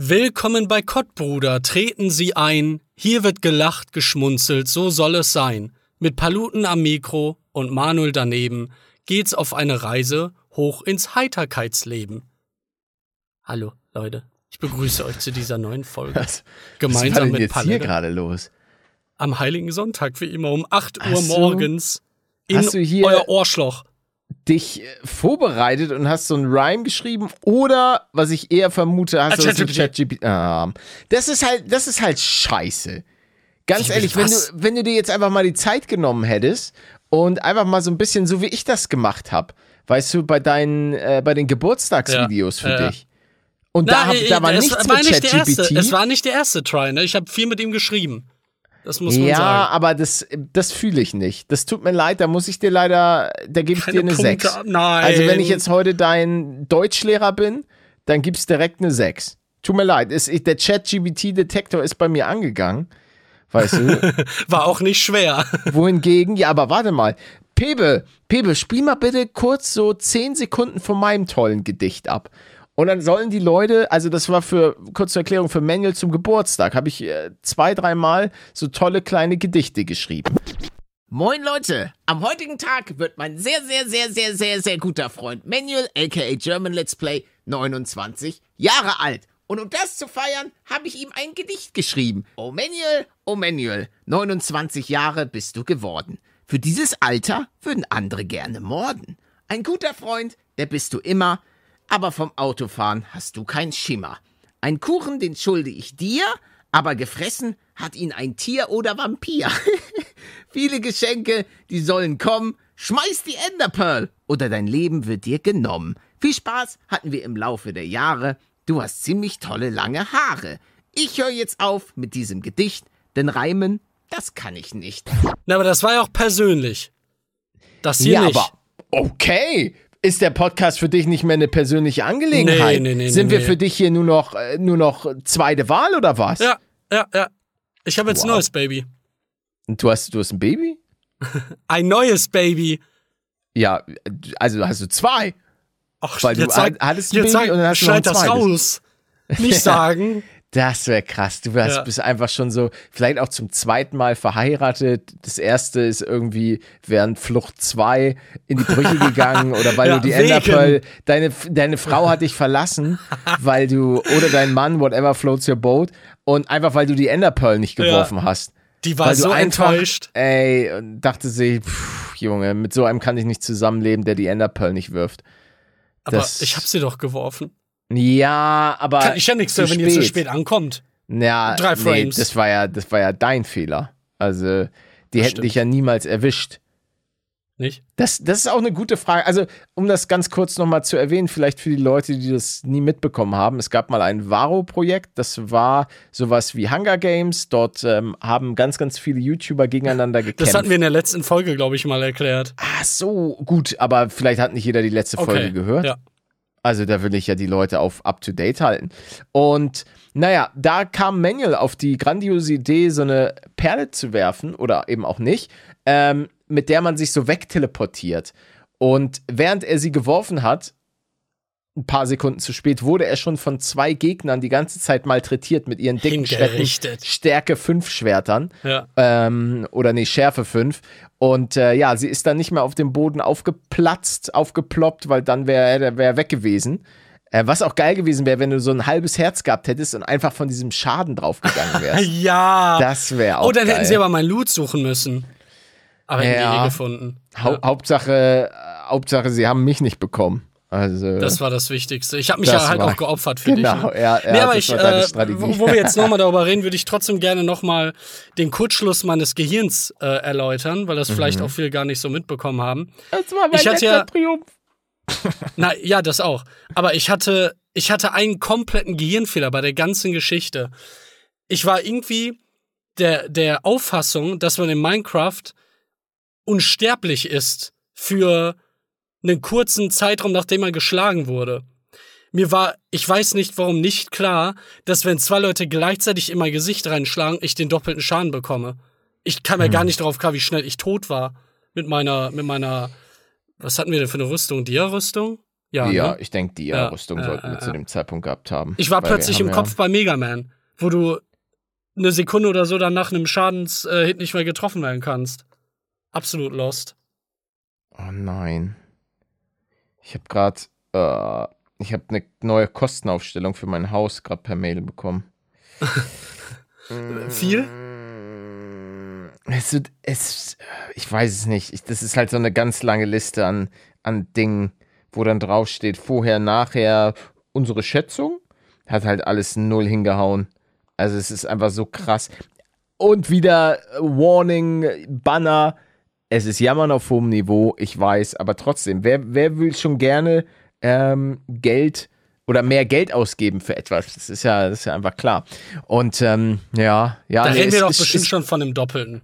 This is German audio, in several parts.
Willkommen bei Kottbruder, treten Sie ein. Hier wird gelacht, geschmunzelt, so soll es sein. Mit Paluten am Mikro und Manuel daneben geht's auf eine Reise hoch ins Heiterkeitsleben. Hallo, Leute. Ich begrüße euch zu dieser neuen Folge. Was, Gemeinsam was war denn mit jetzt hier gerade los? Am Heiligen Sonntag, wie immer, um 8 Uhr Hast morgens. In du hier- euer Ohrschloch. Dich äh, vorbereitet und hast so ein Rhyme geschrieben oder, was ich eher vermute, hast du ChatGPT. Ah, das ist halt, das ist halt scheiße. Ganz Wie, ehrlich, wenn du, wenn du dir jetzt einfach mal die Zeit genommen hättest und einfach mal so ein bisschen so wie ich das gemacht habe, weißt du, bei deinen, äh, bei den Geburtstagsvideos für Ja, ja. dich. Und da, hab, Na, da war nichts war mit nicht. ChatGPT. Es war nicht der erste Try, ne? Ich habe viel mit ihm geschrieben. Das muss man Ja, sagen. aber das, das fühle ich nicht. Das tut mir leid, da muss ich dir leider, da gebe ich Keine dir eine Punkte 6. ab- Nein. Also wenn ich jetzt heute dein Deutschlehrer bin, dann gibt's direkt eine 6. Tut mir leid, ich, der Chat-GBT-Detektor ist bei mir angegangen. Weißt du? War auch nicht schwer. Wohingegen, ja, aber warte mal. Pebe, Pebe, spiel mal bitte kurz so 10 Sekunden von meinem tollen Gedicht ab. Und dann sollen die Leute, also das war für, kurz zur Erklärung, für Manuel zum Geburtstag, habe ich äh, zwei, dreimal so tolle kleine Gedichte geschrieben. Moin Leute, am heutigen Tag wird mein sehr, sehr, sehr, sehr, sehr, sehr guter Freund Manuel, aka German Let's Play, 29 Jahre alt. Und um das zu feiern, habe ich ihm ein Gedicht geschrieben. Oh Manuel, oh Manuel, 29 Jahre bist du geworden. Für dieses Alter würden andere gerne morden. Ein guter Freund, der bist du immer, aber vom Autofahren hast du kein Schimmer. Ein Kuchen, den schulde ich dir, aber gefressen hat ihn ein Tier oder Vampir. Viele Geschenke, die sollen kommen. Schmeiß die Enderpearl oder dein Leben wird dir genommen. Viel Spaß hatten wir im Laufe der Jahre. Du hast ziemlich tolle lange Haare. Ich höre jetzt auf mit diesem Gedicht, denn Reimen, das kann ich nicht. Na, aber das war ja auch persönlich. Das hier ja, nicht. aber okay. Ist der Podcast für dich nicht mehr eine persönliche Angelegenheit? Nee, nee, nee, Sind wir für dich hier nur noch, äh, nur noch zweite Wahl oder was? Ja, ja, ja. Ich habe jetzt ein Wow. neues Baby. Und du hast, du hast ein Baby? Ein neues Baby. Ja, also hast du zwei. Ach, Weil du sag, hattest ein Baby sag, und dann hast du noch ein das zweites. raus. Nicht sagen. Das wäre krass. Du hast, Ja. bist einfach schon so, vielleicht auch zum zweiten Mal verheiratet. Das erste ist irgendwie während Flucht 2 in die Brüche gegangen oder weil Ja, du die. Enderpearl, deine, deine Frau hat dich verlassen, weil du, oder dein Mann, whatever floats your boat, und einfach weil du die Enderpearl nicht geworfen hast. Die war so einfach, enttäuscht. Ey, und dachte sich, pff, Junge, mit so einem kann ich nicht zusammenleben, der die Enderpearl nicht wirft. Aber das- ich habe sie doch geworfen. Ja, aber. Kann ich ja nichts wenn ihr zu spät ankommt. Ja, Drei nee, Frames. das war ja, das war ja dein Fehler. Also, die hätten stimmt. dich ja niemals erwischt. Nicht? Das, das ist auch eine gute Frage. Also, um das ganz kurz nochmal zu erwähnen, vielleicht für die Leute, die das nie mitbekommen haben. Es gab mal ein Varo-Projekt, das war sowas wie Hunger Games. Dort ähm, haben ganz, ganz viele YouTuber gegeneinander gekämpft. Das hatten wir in der letzten Folge, glaube ich, mal erklärt. Ach so, gut, aber vielleicht hat nicht jeder die letzte Folge Okay. gehört. Ja. Also da will ich ja die Leute auf up-to-date halten. Und naja, da kam Mengel auf die grandiose Idee, so eine Perle zu werfen oder eben auch nicht, ähm, mit der man sich so wegteleportiert. Und während er sie geworfen hat, ein paar Sekunden zu spät, wurde er schon von zwei Gegnern die ganze Zeit malträtiert mit ihren dicken Hingerichtet. Stärke 5 Schwertern Ja. ähm, oder nee, Schärfe 5. Und äh, ja, sie ist dann nicht mehr auf dem Boden aufgeplatzt, aufgeploppt, weil dann wäre er wär weg gewesen. Äh, was auch geil gewesen wäre, wenn du so ein halbes Herz gehabt hättest und einfach von diesem Schaden draufgegangen wärst. Ja. das wäre auch oh, dann geil. hätten sie aber mein Loot suchen müssen. Aber hätten Ja. die gefunden. Hau Ja. Hauptsache, äh, Hauptsache, sie haben mich nicht bekommen. Also, Das war das Wichtigste. Ich habe mich ja halt auch geopfert für genau, dich. Ne? ja, ja, nee, aber ich, äh, wo, wo wir jetzt nochmal darüber reden, würde ich trotzdem gerne nochmal den Kurzschluss meines Gehirns äh, erläutern, weil das Mhm. vielleicht auch viele gar nicht so mitbekommen haben. das war ich hatte ja- Triumph. Na, ja, das auch. Aber ich hatte, ich hatte einen kompletten Gehirnfehler bei der ganzen Geschichte. Ich war irgendwie der, der Auffassung, dass man in Minecraft unsterblich ist für einen kurzen Zeitraum, nachdem man geschlagen wurde. Mir war, ich weiß nicht warum, nicht klar, dass wenn zwei Leute gleichzeitig in mein Gesicht reinschlagen, ich den doppelten Schaden bekomme. Ich kam mir gar nicht drauf klar, wie schnell ich tot war. Mit meiner, mit meiner, was hatten wir denn für eine Rüstung? Dia-Rüstung? Ja, Ja, ne? ich denke, die Ja, Rüstung ja, sollten wir ja, zu ja. dem Zeitpunkt gehabt haben. Ich war plötzlich im Kopf bei Mega Man, wo du eine Sekunde oder so dann nach einem Schadenshit nicht mehr getroffen werden kannst. Absolut lost. Oh nein. Ich habe gerade, äh, ich habe eine neue Kostenaufstellung für mein Haus gerade per Mail bekommen. Viel? Es, wird- es, ich weiß es nicht. Ich, das ist halt so eine ganz lange Liste an, an Dingen, wo dann draufsteht, vorher, nachher, unsere Schätzung. Hat halt alles null hingehauen. Also es ist einfach so krass. Und wieder Warning, Banner. Es ist Jammern auf hohem Niveau, ich weiß, aber trotzdem, wer, wer will schon gerne ähm, Geld oder mehr Geld ausgeben für etwas? Das ist ja, das ist ja einfach klar. Und ähm, ja, ja. Da nee, reden wir doch bestimmt es- schon von einem Doppelten.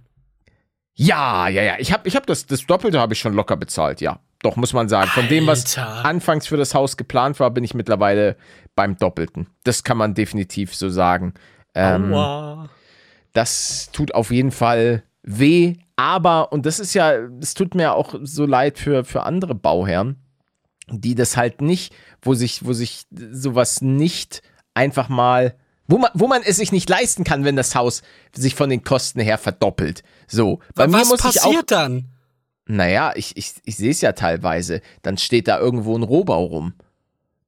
ja, ja, ja. Ich habe ich hab das, das Doppelte habe ich schon locker bezahlt, ja. Doch, muss man sagen. Von dem, was Alter. anfangs für das Haus geplant war, bin ich mittlerweile beim Doppelten. Das kann man definitiv so sagen. Ähm, Aua. das tut auf jeden Fall weh, aber, und das ist ja, es tut mir auch so leid für, für andere Bauherren, die das halt nicht, wo sich, wo sich sowas nicht einfach mal, wo man, wo man es sich nicht leisten kann, wenn das Haus sich von den Kosten her verdoppelt. So, bei mir Was muss ich auch passiert dann? naja, ich, ich, ich sehe es ja teilweise. Dann steht da irgendwo ein Rohbau rum.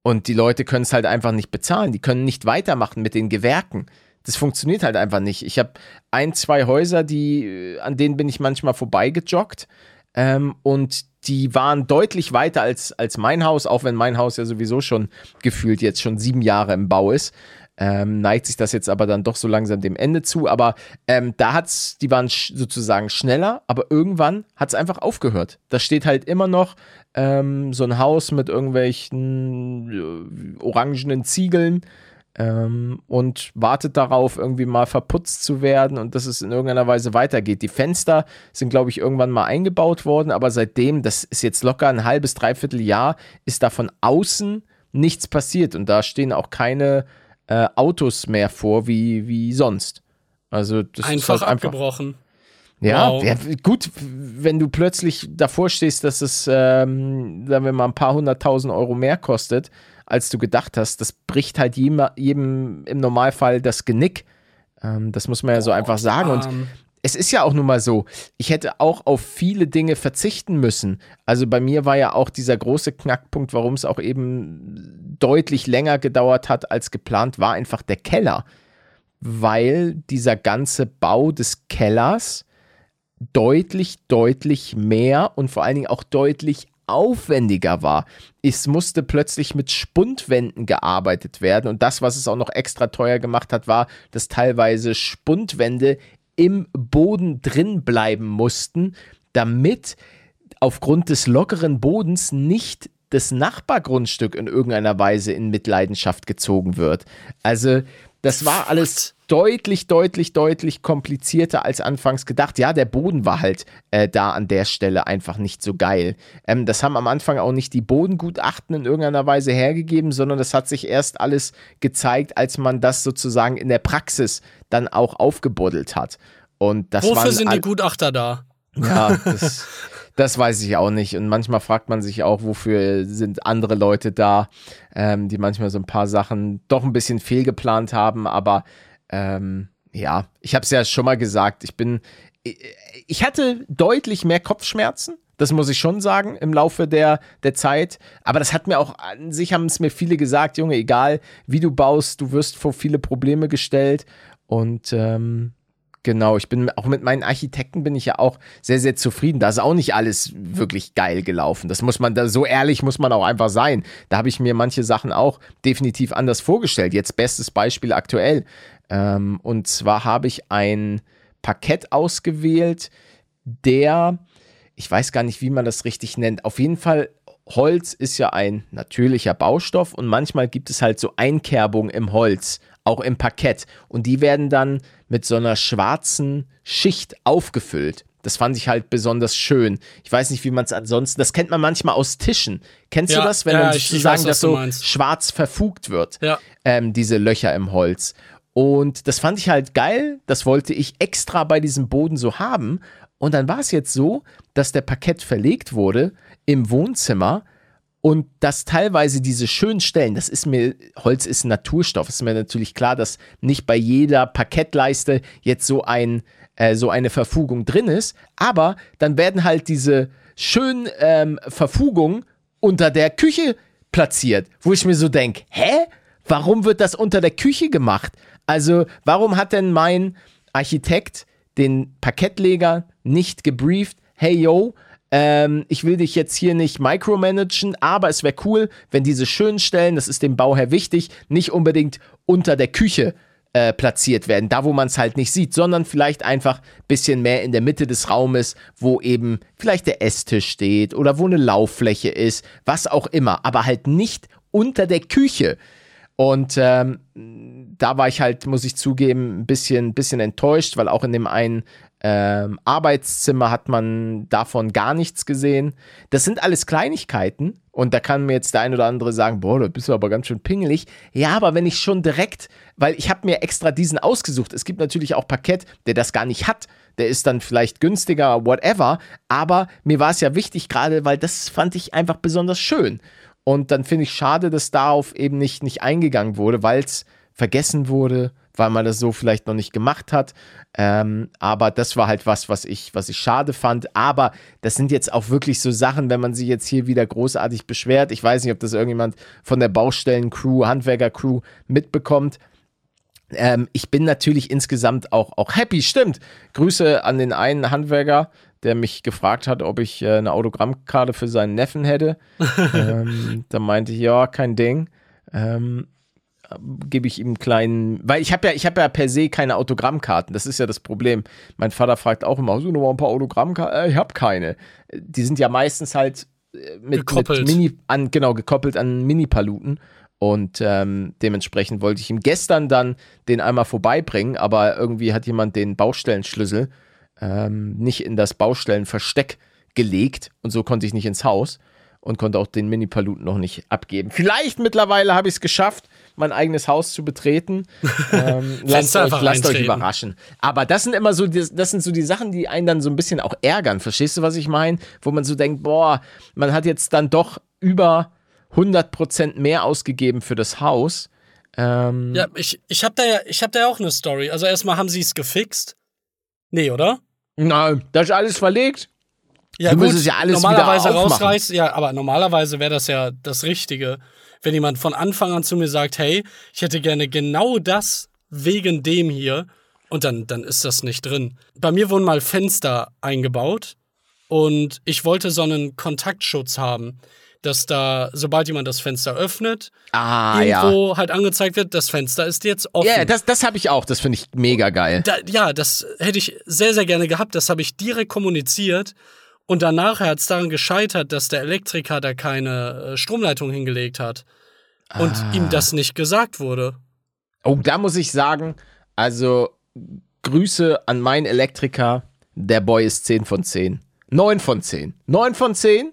Und die Leute können es halt einfach nicht bezahlen. Die können nicht weitermachen mit den Gewerken. Das funktioniert halt einfach nicht. Ich habe ein, zwei Häuser, die, äh, an denen bin ich manchmal vorbeigejoggt. Ähm, und die waren deutlich weiter als, als mein Haus, auch wenn mein Haus ja sowieso schon gefühlt jetzt schon sieben Jahre im Bau ist. Ähm, neigt sich das jetzt aber dann doch so langsam dem Ende zu. Aber ähm, da hat's, die waren sch sozusagen schneller, aber irgendwann hat's einfach aufgehört. Da steht halt immer noch ähm, so ein Haus mit irgendwelchen äh, orangenen Ziegeln ähm, und wartet darauf, irgendwie mal verputzt zu werden und dass es in irgendeiner Weise weitergeht. Die Fenster sind, glaube ich, irgendwann mal eingebaut worden, aber seitdem, das ist jetzt locker ein halbes, dreiviertel Jahr, ist da von außen nichts passiert und da stehen auch keine äh, Autos mehr vor wie, wie sonst. Also das Einfach ist halt einfach abgebrochen. ja, Wow. ja, gut, wenn du plötzlich davor stehst, dass es, ähm, sagen wir mal, ein paar hunderttausend Euro mehr kostet, als du gedacht hast, das bricht halt jedem, jedem im Normalfall das Genick. Ähm, das muss man ja so einfach sagen. Und es ist ja auch nun mal so, ich hätte auch auf viele Dinge verzichten müssen. Also bei mir war ja auch dieser große Knackpunkt, warum es auch eben deutlich länger gedauert hat als geplant, war einfach der Keller. Weil dieser ganze Bau des Kellers deutlich, deutlich mehr und vor allen Dingen auch deutlich aufwendiger war. Es musste plötzlich mit Spundwänden gearbeitet werden und das, was es auch noch extra teuer gemacht hat, war, dass teilweise Spundwände im Boden drin bleiben mussten, damit aufgrund des lockeren Bodens nicht das Nachbargrundstück in irgendeiner Weise in Mitleidenschaft gezogen wird. Also das war alles deutlich, deutlich, deutlich komplizierter als anfangs gedacht. Ja, der Boden war halt äh, da an der Stelle einfach nicht so geil. Ähm, das haben am Anfang auch nicht die Bodengutachten in irgendeiner Weise hergegeben, sondern das hat sich erst alles gezeigt, als man das sozusagen in der Praxis dann auch aufgebuddelt hat. Und das wofür sind die Gutachter da? ja, das, das weiß ich auch nicht. Und manchmal fragt man sich auch, wofür sind andere Leute da, ähm, die manchmal so ein paar Sachen doch ein bisschen fehlgeplant haben. Aber ähm, ja, ich habe es ja schon mal gesagt, ich bin, ich hatte deutlich mehr Kopfschmerzen. Das muss ich schon sagen im Laufe der, der Zeit. Aber das hat mir auch an sich haben es mir viele gesagt, Junge, egal wie du baust, du wirst vor viele Probleme gestellt. Und ähm, Genau, ich bin auch mit meinen Architekten bin ich ja auch sehr, sehr zufrieden. Da ist auch nicht alles wirklich geil gelaufen. Das muss man, da, so ehrlich muss man auch einfach sein. Da habe ich mir manche Sachen auch definitiv anders vorgestellt. Jetzt bestes Beispiel aktuell. Ähm, und zwar habe ich ein Parkett ausgewählt, der, ich weiß gar nicht, wie man das richtig nennt. Auf jeden Fall, Holz ist ja ein natürlicher Baustoff und manchmal gibt es halt so Einkerbungen im Holz, auch im Parkett. Und die werden dann mit so einer schwarzen Schicht aufgefüllt. Das fand ich halt besonders schön. Ich weiß nicht, wie man es ansonsten. Das kennt man manchmal aus Tischen. Kennst Ja, du das, wenn ja, dann sozusagen das so schwarz verfugt wird? Ja. ähm, diese Löcher im Holz. Und das fand ich halt geil. Das wollte ich extra bei diesem Boden so haben. Und dann war es jetzt so, dass der Parkett verlegt wurde im Wohnzimmer und dass teilweise diese schönen Stellen, das ist mir, Holz ist ein Naturstoff, ist mir natürlich klar, dass nicht bei jeder Parkettleiste jetzt so ein, äh, so eine Verfugung drin ist, aber dann werden halt diese schönen ähm, Verfugungen unter der Küche platziert, wo ich mir so denke, hä? Warum wird das unter der Küche gemacht? Also, warum hat denn mein Architekt den Parkettleger nicht gebrieft? Hey, yo, ähm, ich will dich jetzt hier nicht micromanagen, aber es wäre cool, wenn diese schönen Stellen, das ist dem Bauherr wichtig, nicht unbedingt unter der Küche äh, platziert werden, da wo man es halt nicht sieht, sondern vielleicht einfach ein bisschen mehr in der Mitte des Raumes, wo eben vielleicht der Esstisch steht oder wo eine Lauffläche ist, was auch immer, aber halt nicht unter der Küche. Und ähm, da war ich halt, muss ich zugeben, ein bisschen, bisschen enttäuscht, weil auch in dem einen ähm, Arbeitszimmer hat man davon gar nichts gesehen. Das sind alles Kleinigkeiten und da kann mir jetzt der ein oder andere sagen, boah, da bist du aber ganz schön pingelig. Ja, aber wenn ich schon direkt, weil ich habe mir extra diesen ausgesucht. Es gibt natürlich auch Parkett, der das gar nicht hat. Der ist dann vielleicht günstiger, whatever. Aber mir war es ja wichtig gerade, weil das fand ich einfach besonders schön. Und dann finde ich schade, dass darauf eben nicht, nicht eingegangen wurde, weil es vergessen wurde, weil man das so vielleicht noch nicht gemacht hat. Ähm, aber das war halt was, was ich, was ich schade fand. Aber das sind jetzt auch wirklich so Sachen, wenn man sich jetzt hier wieder großartig beschwert. Ich weiß nicht, ob das irgendjemand von der Baustellen-Crew, Handwerker-Crew mitbekommt. Ähm, ich bin natürlich insgesamt auch, auch happy, stimmt. Grüße an den einen Handwerker, der mich gefragt hat, ob ich äh, eine Autogrammkarte für seinen Neffen hätte. ähm, da meinte ich, ja, kein Ding. Ähm, gebe ich ihm einen kleinen, weil ich habe ja, ich habe ja per se keine Autogrammkarten. Das ist ja das Problem. Mein Vater fragt auch immer, hast du noch mal ein paar Autogrammkarten? Äh, ich habe keine. Die sind ja meistens halt äh, mit, Gekoppelt. mit Mini, an, genau, gekoppelt an Mini-Paluten. Und ähm, dementsprechend wollte ich ihm gestern dann den einmal vorbeibringen, aber irgendwie hat jemand den Baustellenschlüssel ähm, nicht in das Baustellenversteck gelegt und so konnte ich nicht ins Haus und konnte auch den Mini-Paluten noch nicht abgeben. Vielleicht mittlerweile habe ich es geschafft, mein eigenes Haus zu betreten. Ähm, lasst euch, lasst euch überraschen. Aber das sind immer so, die, das sind so die Sachen, die einen dann so ein bisschen auch ärgern. Verstehst du, was ich meine? Wo man so denkt, boah, man hat jetzt dann doch über 100% mehr ausgegeben für das Haus. Ähm, Ja, ich, ich habe da ja, ich habe da ja auch eine Story. Also erstmal haben sie es gefixt. Nee, oder? Na, das ist alles verlegt. Ja, Du müsstest ja alles wieder normalerweise aufmachen. rausreißen. Ja, aber normalerweise wäre das ja das Richtige, wenn jemand von Anfang an zu mir sagt, hey, ich hätte gerne genau das wegen dem hier und dann, dann ist das nicht drin. Bei mir wurden mal Fenster eingebaut und ich wollte so einen Kontaktschutz haben, dass da, sobald jemand das Fenster öffnet, Ah, ja. irgendwo halt angezeigt wird, das Fenster ist jetzt offen. Ja, das, das habe ich auch. Das finde ich mega geil. Da, ja, das hätte ich sehr, sehr gerne gehabt. Das habe ich direkt kommuniziert. Und danach hat es daran gescheitert, dass der Elektriker da keine äh, Stromleitung hingelegt hat. Und Ah. ihm das nicht gesagt wurde. Oh, da muss ich sagen, also Grüße an meinen Elektriker. Der Boy ist 10 von 10. 9 von 10. 9 von 10.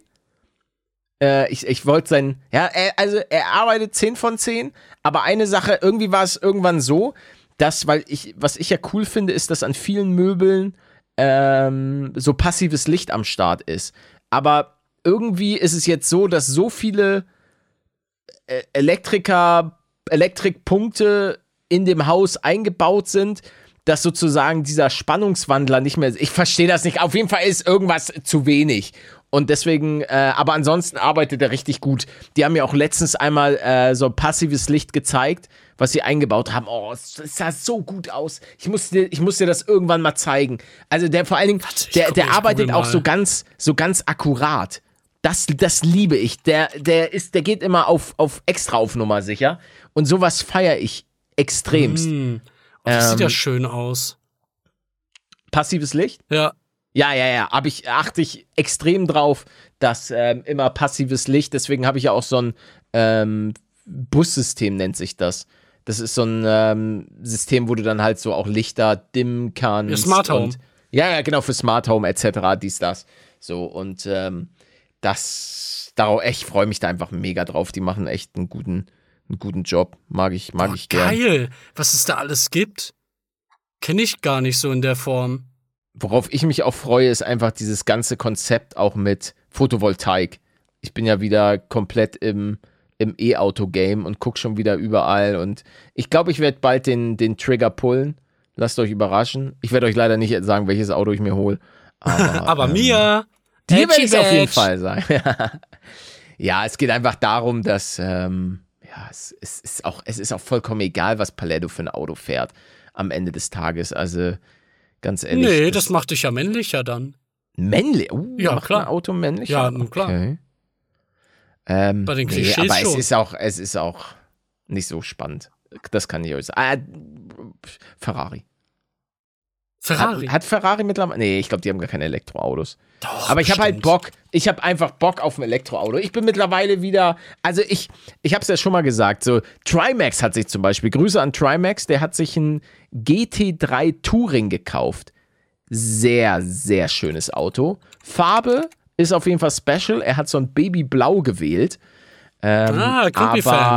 Äh, ich ich wollte sein, ja, er, also er arbeitet 10 von 10, aber eine Sache, irgendwie war es irgendwann so, dass, weil ich, was ich ja cool finde, ist, dass an vielen Möbeln ähm, so passives Licht am Start ist. Aber irgendwie ist es jetzt so, dass so viele äh, Elektriker, Elektrikpunkte in dem Haus eingebaut sind, dass sozusagen dieser Spannungswandler nicht mehr. Ich verstehe das nicht. Auf jeden Fall ist irgendwas zu wenig. Und deswegen, äh, aber ansonsten arbeitet er richtig gut. Die haben mir auch letztens einmal äh, so passives Licht gezeigt, was sie eingebaut haben. Oh, es sah so gut aus. Ich muss dir, ich muss dir das irgendwann mal zeigen. Also der vor allen Dingen, Warte, der, guck- der arbeitet auch so ganz, so ganz akkurat. Das, das liebe ich. Der, der ist, der geht immer auf, auf extra auf Nummer sicher. Und sowas feiere ich extremst. Hm. Oh, das sieht ja Ähm, schön aus. Passives Licht? Ja. Ja, ja, ja. Aber ich achte ich extrem drauf, dass ähm, immer passives Licht. Deswegen habe ich ja auch so ein ähm, Bussystem, nennt sich das. Das ist so ein ähm, System, wo du dann halt so auch Lichter dimmen kannst. Ja, Smart Home. Und, ja, ja, genau, für Smart Home etc. Dies, das. So, und ähm, das, darauf, ich freue mich da einfach mega drauf. Die machen echt einen guten, einen guten Job. Mag ich, mag Boah, ich gern. geil. Was es da alles gibt, kenne ich gar nicht so in der Form. Worauf ich mich auch freue, ist einfach dieses ganze Konzept auch mit Photovoltaik. ich bin ja wieder komplett im, im E-Auto-Game und gucke schon wieder überall. Und ich glaube, ich werde bald den, den Trigger pullen. Lasst euch überraschen. Ich werde euch leider nicht sagen, welches Auto ich mir hole. Aber, Aber ähm, mir. Dir werde ich es auf jeden Fall sagen. ja, es geht einfach darum, dass ähm, ja, es, es, ist auch, es ist auch vollkommen egal, was Paletto für ein Auto fährt am Ende des Tages. Also ganz ehrlich. Nee, das macht dich ja männlicher dann. männlich. Uh, Ja, klar. Ein Auto männlich. Ja, nun klar. Ähm, Bei den nee, Klischees aber schon. es ist auch, es ist auch nicht so spannend. Das kann ich euch sagen. Ah, Ferrari. Ferrari. Hat, hat Ferrari mittlerweile? Nee, ich glaube, die haben gar keine Elektroautos. Doch, Aber ich habe halt. Bock. Ich habe einfach Bock auf ein Elektroauto. Ich bin mittlerweile wieder. Also ich, ich habe es ja schon mal gesagt. So Trimax hat sich zum Beispiel. Grüße an Trimax. Der hat sich ein GT3 Touring gekauft. Sehr, sehr schönes Auto. Farbe ist auf jeden Fall special. Er hat so ein Babyblau gewählt. Ähm, Ah,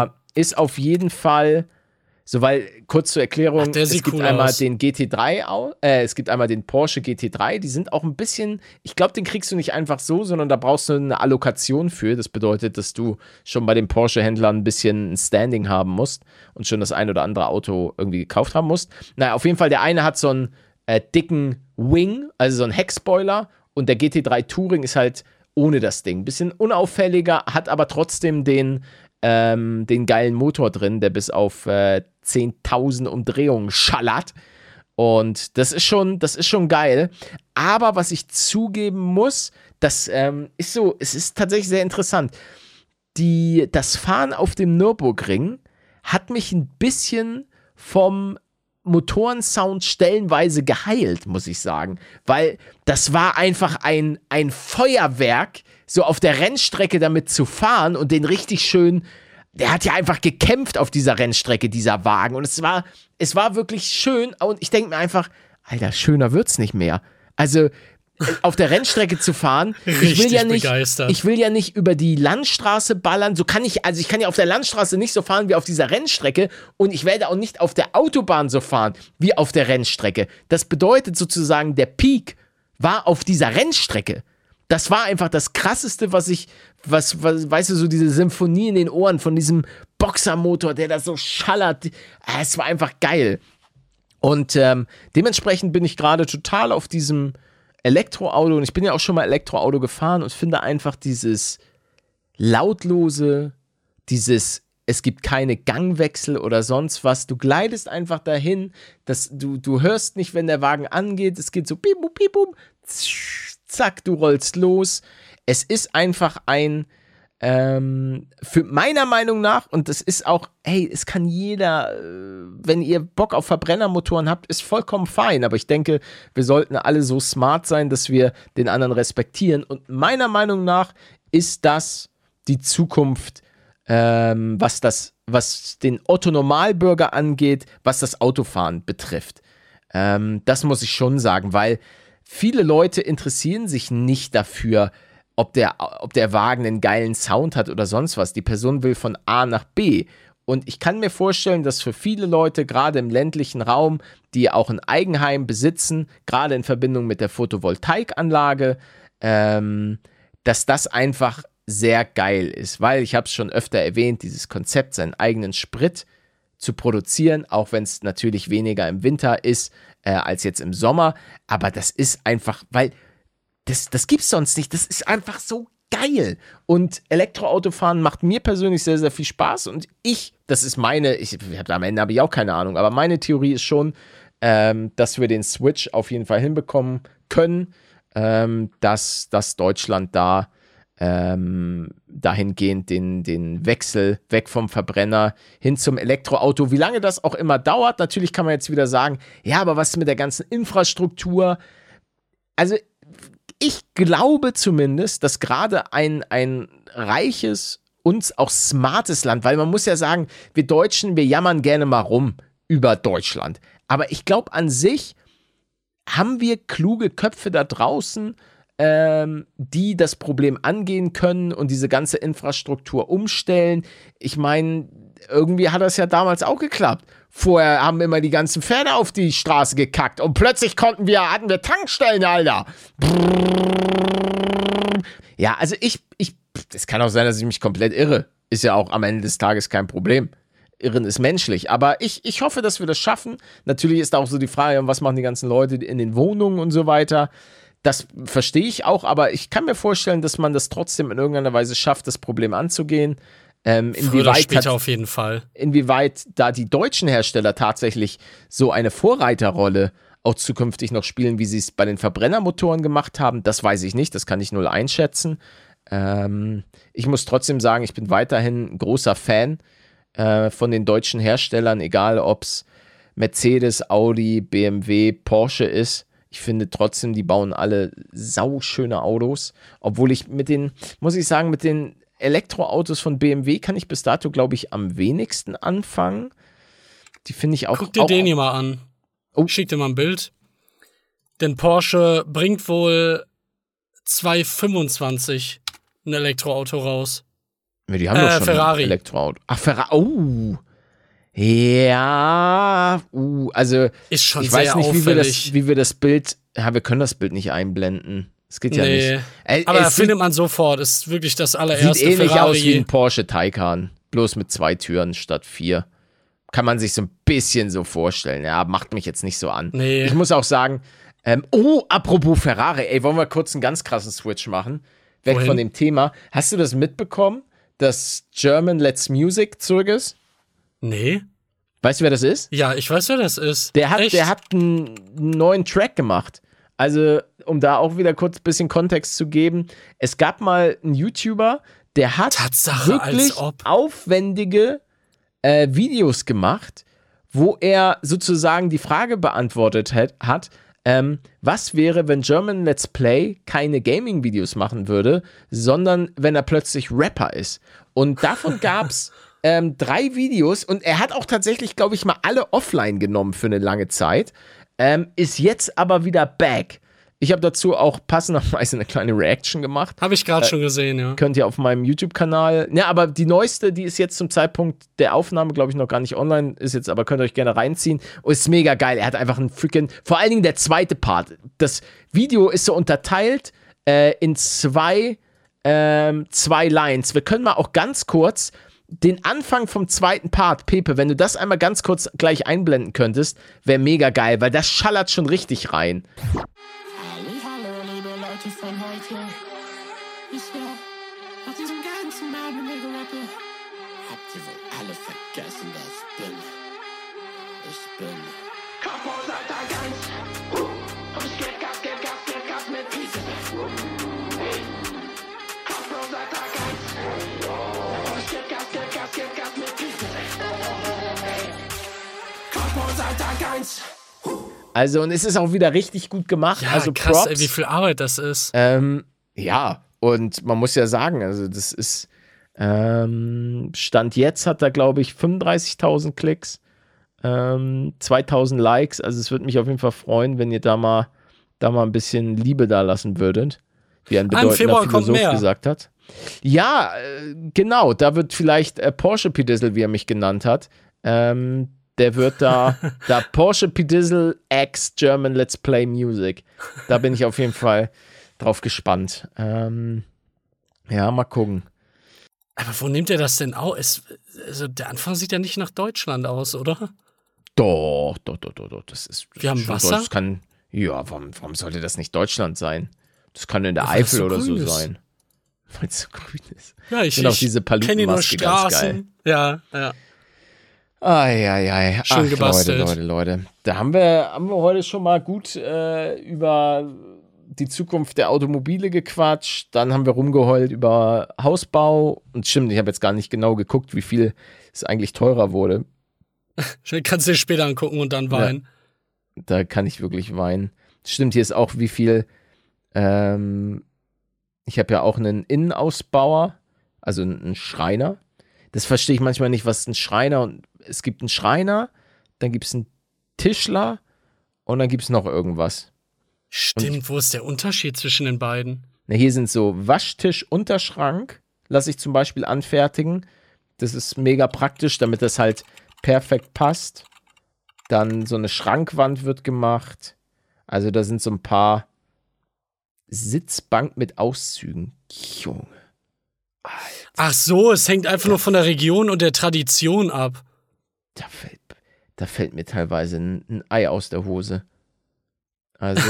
aber ist auf jeden Fall so, weil kurz zur Erklärung, Ach, es gibt cool einmal aus. den GT3, au- äh, es gibt einmal den Porsche GT3, die sind auch ein bisschen, ich glaube, den kriegst du nicht einfach so, sondern da brauchst du eine Allokation für. Das bedeutet, dass du schon bei den Porsche-Händlern ein bisschen ein Standing haben musst und schon das ein oder andere Auto irgendwie gekauft haben musst. Naja, auf jeden Fall, der eine hat so einen äh, dicken Wing, also so einen Heckspoiler und der GT3 Touring ist halt ohne das Ding. Bisschen unauffälliger, hat aber trotzdem den, ähm, den geilen Motor drin, der bis auf äh, 10.000 Umdrehungen schallert. Und das ist schon, das ist schon geil. Aber was ich zugeben muss, das ähm, ist so, es ist tatsächlich sehr interessant. Die, das Fahren auf dem Nürburgring hat mich ein bisschen vom Motorensound stellenweise geheilt, muss ich sagen. Weil das war einfach ein, ein Feuerwerk, so auf der Rennstrecke damit zu fahren und den richtig schön. Der hat ja einfach gekämpft auf dieser Rennstrecke, dieser Wagen. Und es war, es war wirklich schön. Und ich denke mir einfach, Alter, schöner wird's nicht mehr. Also, auf der Rennstrecke zu fahren. ich will Richtig ja nicht, begeistert. ich will ja nicht über die Landstraße ballern. So kann ich, also ich kann ja auf der Landstraße nicht so fahren wie auf dieser Rennstrecke und ich werde auch nicht auf der Autobahn so fahren wie auf der Rennstrecke. Das bedeutet sozusagen, der Peak war auf dieser Rennstrecke. Das war einfach das krasseste, was ich, was, was, weißt du, so diese Symphonie in den Ohren von diesem Boxermotor, der da so schallert. Ah, Es war einfach geil. Und ähm, dementsprechend bin ich gerade total auf diesem Elektroauto und ich bin ja auch schon mal Elektroauto gefahren und finde einfach dieses lautlose, dieses es gibt keine Gangwechsel oder sonst was. Du gleitest einfach dahin, dass du, du hörst nicht, wenn der Wagen angeht. Es geht so piep, piep, piep, zack, du rollst los. Es ist einfach ein, ähm, für meiner Meinung nach, und das ist auch, hey, es kann jeder, äh, wenn ihr Bock auf Verbrennermotoren habt, ist vollkommen fein. Aber ich denke, wir sollten alle so smart sein, dass wir den anderen respektieren. Und meiner Meinung nach ist das die Zukunft, ähm, was das, was den Otto Normalbürger angeht, was das Autofahren betrifft. Ähm, das muss ich schon sagen, weil viele Leute interessieren sich nicht dafür, ob der, ob der Wagen einen geilen Sound hat oder sonst was. Die Person will von A nach B. Und ich kann mir vorstellen, dass für viele Leute, gerade im ländlichen Raum, die auch ein Eigenheim besitzen, gerade in Verbindung mit der Photovoltaikanlage, ähm, dass das einfach sehr geil ist, weil ich habe es schon öfter erwähnt, dieses Konzept, seinen eigenen Sprit zu produzieren, auch wenn es natürlich weniger im Winter ist äh, als jetzt im Sommer, aber das ist einfach, weil das, das gibt's sonst nicht, das ist einfach so geil. Und Elektroautofahren macht mir persönlich sehr, sehr viel Spaß und ich, das ist meine, ich am Ende habe ich auch keine Ahnung, aber meine Theorie ist schon, ähm, dass wir den Switch auf jeden Fall hinbekommen können, ähm, dass, dass Deutschland da ähm, dahingehend den, den Wechsel weg vom Verbrenner hin zum Elektroauto. Wie lange das auch immer dauert, natürlich kann man jetzt wieder sagen, ja, aber was mit der ganzen Infrastruktur? Also ich glaube zumindest, dass gerade ein, ein reiches und auch smartes Land, weil man muss ja sagen, wir Deutschen, wir jammern gerne mal rum über Deutschland. Aber ich glaube an sich haben wir kluge Köpfe da draußen, ähm, die das Problem angehen können und diese ganze Infrastruktur umstellen. Ich meine, irgendwie hat das ja damals auch geklappt. Vorher haben immer die ganzen Pferde auf die Straße gekackt und plötzlich konnten wir, hatten wir Tankstellen, Alter. Ja, also ich, ich, es kann auch sein, dass ich mich komplett irre. Ist ja auch am Ende des Tages kein Problem. Irren ist menschlich. Aber ich, ich hoffe, dass wir das schaffen. Natürlich ist auch so die Frage, was machen die ganzen Leute in den Wohnungen und so weiter. Das verstehe ich auch, aber ich kann mir vorstellen, dass man das trotzdem in irgendeiner Weise schafft, das Problem anzugehen. Ähm, inwieweit, später hat, auf jeden Fall. inwieweit da die deutschen Hersteller tatsächlich so eine Vorreiterrolle auch zukünftig noch spielen, wie sie es bei den Verbrennermotoren gemacht haben, das weiß ich nicht, das kann ich null einschätzen. Ähm, ich muss trotzdem sagen, ich bin weiterhin ein großer Fan äh, von den deutschen Herstellern, egal ob es Mercedes, Audi, BMW, Porsche ist. Ich finde trotzdem, die bauen alle sauschöne Autos. Obwohl ich mit den, muss ich sagen, mit den Elektroautos von BMW kann ich bis dato, glaube ich, am wenigsten anfangen. Die finde ich auch. Guck dir auch, den hier mal an. Oh. Schick dir mal ein Bild. Denn Porsche bringt wohl 225 ein Elektroauto raus. Ja, die haben Äh, doch schon Ferrari. ein Elektroauto. Ach, Ferrari. Oh. Ja. Uh, also, Ist schon ich sehr weiß nicht, wie wir, das, wie wir das Bild. Ja, wir können das Bild nicht einblenden. Es geht ja Nee. nicht. Äh, Aber es findet man sofort. Ist wirklich das allererste sieht ähnlich Ferrari. aus wie ein Porsche Taycan. Bloß mit zwei Türen statt vier. Kann man sich so ein bisschen so vorstellen. Ja, macht mich jetzt nicht so an. Nee. Ich muss auch sagen, ähm, oh, apropos Ferrari, ey, wollen wir kurz einen ganz krassen Switch machen? Weg Wohin? von dem Thema. Hast du das mitbekommen, dass German Let's Music zurück ist? Nee. Weißt du, wer das ist? Ja, ich weiß, wer das ist. Der hat, Echt? der hat einen neuen Track gemacht. Also, um da auch wieder kurz ein bisschen Kontext zu geben. Es gab mal einen YouTuber, der hat Tatsache, wirklich aufwendige äh, Videos gemacht, wo er sozusagen die Frage beantwortet hat, hat ähm, was wäre, wenn German Let's Play keine Gaming-Videos machen würde, sondern wenn er plötzlich Rapper ist. Und davon gab es ähm, drei Videos und er hat auch tatsächlich, glaube ich, mal alle offline genommen für eine lange Zeit, ähm, ist jetzt aber wieder back. Ich habe dazu auch passenderweise eine kleine Reaction gemacht Habe ich gerade Äh, schon gesehen, ja. könnt ihr auf meinem YouTube-Kanal. Ja, aber die neueste, die ist jetzt zum Zeitpunkt der Aufnahme, glaube ich, noch gar nicht online, ist jetzt, aber könnt ihr euch gerne reinziehen. Und ist mega geil. Er hat einfach einen freaking, vor allen Dingen der zweite Part. Das Video ist so unterteilt äh, in zwei, ähm, zwei Lines. Wir können mal auch ganz kurz den Anfang vom zweiten Part, Pepe, wenn du das einmal ganz kurz gleich einblenden könntest, wäre mega geil, weil das schallert schon richtig rein. Hallo, liebe Leute von heute. 1. Also, und es ist auch wieder richtig gut gemacht. Ja, also krass, Props. ey, wie viel Arbeit das ist. Ähm, ja, und man muss ja sagen, also das ist ähm, Stand jetzt hat er, glaube ich, 35.000 Klicks, ähm, 2.000 Likes. Also es würde mich auf jeden Fall freuen, wenn ihr da mal, da mal ein bisschen Liebe da lassen würdet, wie ein Ah, bedeutender Philosoph mehr. gesagt hat. Ja, äh, genau, da wird vielleicht äh, Porsche Pedizzle, wie er mich genannt hat, ähm, der wird da, da Porsche Pedizzle X German Let's Play Music. Da bin ich auf jeden Fall drauf gespannt. Ähm, ja, mal gucken. Aber wo nimmt er das denn aus? Also der Anfang sieht ja nicht nach Deutschland aus, oder? Doch, doch, doch, doch, doch. Das ist. Wir haben Wasser? Das kann, ja, warum, warum sollte das nicht Deutschland sein? Das kann in der Ja, Eifel so oder so ist. sein. Weil es so grün ist. Ja, ich, ich kenne nur Palutenmaske ganz geil. Straßen. Ja, ja. Eieiei. Schön Ach, gebastelt. Leute, Leute, Leute. Da haben wir, haben wir heute schon mal gut äh, über die Zukunft der Automobile gequatscht. Dann haben wir rumgeheult über Hausbau. Und stimmt, ich habe jetzt gar nicht genau geguckt, wie viel es eigentlich teurer wurde. Kannst du dir später angucken und dann weinen. Da kann ich wirklich weinen. Stimmt, hier ist auch, wie viel. Ähm, ich habe ja auch einen Innenausbauer, also einen Schreiner. Das verstehe ich manchmal nicht, was ein Schreiner und es gibt einen Schreiner, dann gibt es einen Tischler und dann gibt es noch irgendwas. Stimmt, wo ist der Unterschied zwischen den beiden? Na, hier sind so Waschtisch, Unterschrank, lasse ich zum Beispiel anfertigen. Das ist mega praktisch, damit das halt perfekt passt. Dann so eine Schrankwand wird gemacht. Also da sind so ein paar Sitzbank mit Auszügen. Junge. Ach so, es hängt einfach nur von der Region und der Tradition ab. Da fällt, da fällt mir teilweise ein, ein Ei aus der Hose. Also,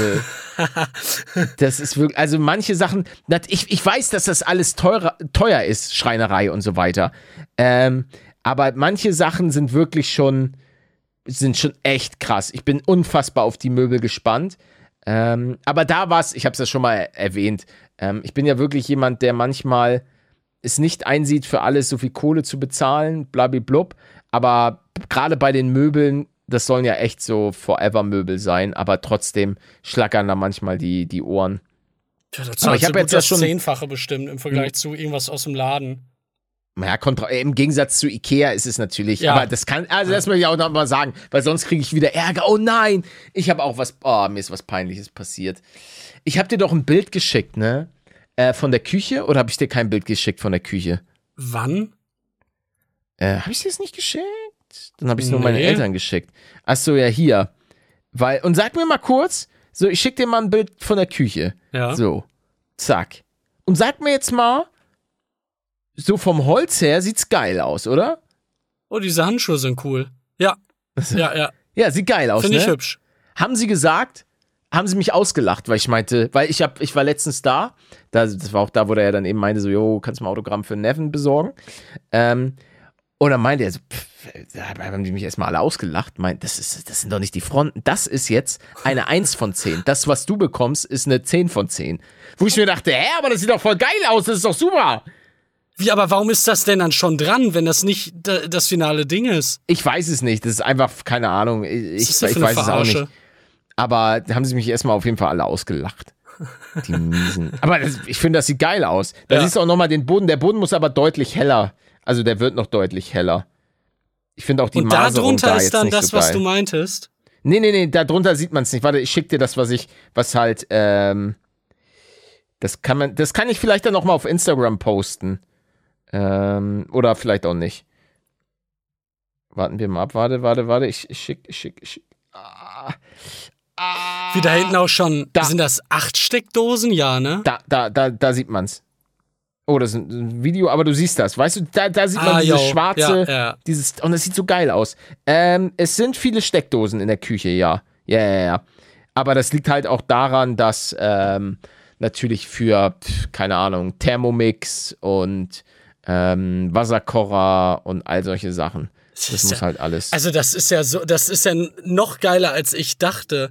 das ist wirklich, also manche Sachen, ich, ich weiß, dass das alles teurer, teuer ist, Schreinerei und so weiter. Ähm, aber manche Sachen sind wirklich schon, sind schon echt krass. Ich bin unfassbar auf die Möbel gespannt. Ähm, aber da war es, ich habe es ja schon mal erwähnt, ähm, ich bin ja wirklich jemand, der manchmal es nicht einsieht, für alles so viel Kohle zu bezahlen, blablablub. Aber gerade bei den Möbeln, das sollen ja echt so Forever-Möbel sein, aber trotzdem schlackern da manchmal die, die Ohren. Ja, das Aber ich ich hab habe jetzt das schon- Zehnfache bestimmt im Vergleich zu irgendwas aus dem Laden. Ja, äh, im Gegensatz zu Ikea ist es natürlich, Ja. aber das kann, also das möchte ich auch noch mal sagen, weil sonst kriege ich wieder Ärger. Oh nein, ich habe auch was, oh, mir ist was Peinliches passiert. Ich habe dir doch ein Bild geschickt, ne? Äh, von der Küche oder habe ich dir kein Bild geschickt von der Küche? Wann? Äh, habe ich dir das nicht geschickt? Dann habe ich es nur meinen Nee. Eltern geschickt. Ach so, ja, hier. Weil, und sag mir mal kurz, so, ich schicke dir mal ein Bild von der Küche. Ja. So, zack. Und sag mir jetzt mal, so vom Holz her sieht's geil aus, oder? Oh, diese Handschuhe sind cool. Ja. Ja, ja. Ja, sieht geil aus, Finde ne? ich hübsch. Haben sie gesagt, haben sie mich ausgelacht, weil ich meinte, weil ich hab, ich war letztens da, da, das war auch da, wo der ja dann eben meinte, so, jo, kannst du mal Autogramm für Neven besorgen? Ähm, und dann meinte er so, pff, da haben die mich erstmal alle ausgelacht, meint, das ist, das sind doch nicht die Fronten, das ist jetzt eine 1 von 10. Das, was du bekommst, ist eine 10 von 10. Wo ich mir dachte, hä, aber das sieht doch voll geil aus, das ist doch super. Wie, aber warum ist das denn dann schon dran, wenn das nicht da- das finale Ding ist? Ich weiß es nicht, das ist einfach, keine Ahnung, ich, ich, weiß es auch nicht. Verarsche? Aber da haben sie mich erstmal auf jeden Fall alle ausgelacht. Die miesen. Aber das, ich finde, das sieht geil aus. Da Ja. siehst du auch nochmal den Boden. Der Boden muss aber deutlich heller. Also der wird noch deutlich heller. Ich finde auch die Und Maserung darunter da ist dann das, so was du meintest. Nee, nee, nee, darunter sieht man es nicht. Warte, ich schick dir das, was ich, was halt, ähm, das kann man, das kann ich vielleicht dann nochmal auf Instagram posten. Ähm, oder vielleicht auch nicht. Warten wir mal ab. Warte, warte, warte. Ich, ich schick, ich schick, ich schick. Ah. Ah. Wie da hinten auch schon. Da. Sind das acht Steckdosen? Ja, ne? Da, da, da, da sieht man's. Oh, das ist ein Video, aber du siehst das. Weißt du, da, da sieht man Ah, dieses jo. schwarze, Ja, ja. dieses, und das sieht so geil aus. Ähm, es sind viele Steckdosen in der Küche, ja. Ja, ja, ja. Aber das liegt halt auch daran, dass ähm, natürlich für, keine Ahnung, Thermomix und ähm, Wasserkocher und all solche Sachen. Das ist muss ja- halt alles. Also das ist ja so, das ist ja noch geiler als ich dachte.